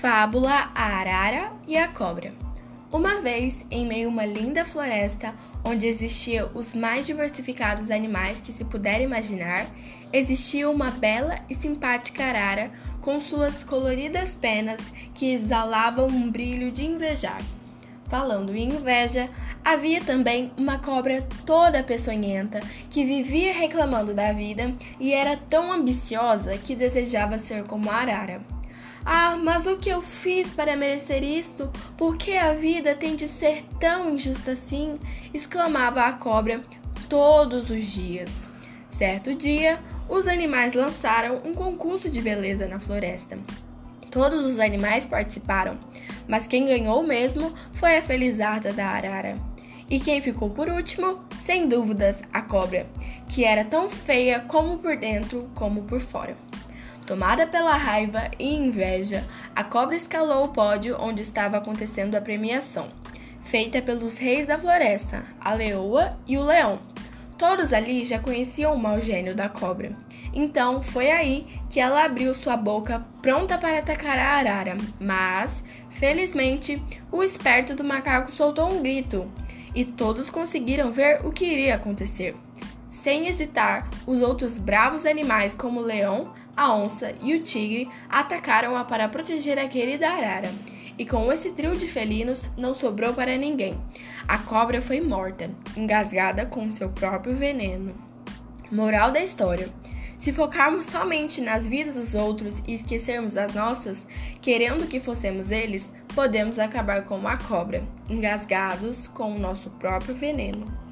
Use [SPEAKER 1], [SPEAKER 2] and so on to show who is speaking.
[SPEAKER 1] Fábula A Arara e a Cobra. Uma vez, em meio a uma linda floresta, onde existiam os mais diversificados animais que se puder imaginar, existia uma bela e simpática arara com suas coloridas penas que exalavam um brilho de invejar. Falando em inveja, havia também uma cobra toda peçonhenta que vivia reclamando da vida e era tão ambiciosa que desejava ser como a arara. Ah, mas o que eu fiz para merecer isto? Por que a vida tem de ser tão injusta assim? exclamava a cobra todos os dias. Certo dia, os animais lançaram um concurso de beleza na floresta. Todos os animais participaram, mas quem ganhou mesmo foi a felizarda da arara. E quem ficou por último, sem dúvidas, a cobra, que era tão feia como por dentro como por fora. Tomada pela raiva e inveja, a cobra escalou o pódio onde estava acontecendo a premiação, feita pelos reis da floresta, a leoa e o leão. Todos ali já conheciam o mau gênio da cobra. Então foi aí que ela abriu sua boca pronta para atacar a arara, mas, felizmente, o esperto do macaco soltou um grito e todos conseguiram ver o que iria acontecer. Sem hesitar, os outros bravos animais, como o leão, a onça e o tigre, atacaram-a para proteger a querida arara. E com esse trio de felinos, não sobrou para ninguém. A cobra foi morta, engasgada com seu próprio veneno. Moral da história: se focarmos somente nas vidas dos outros e esquecermos as nossas, querendo que fossemos eles, podemos acabar como a cobra, engasgados com o nosso próprio veneno.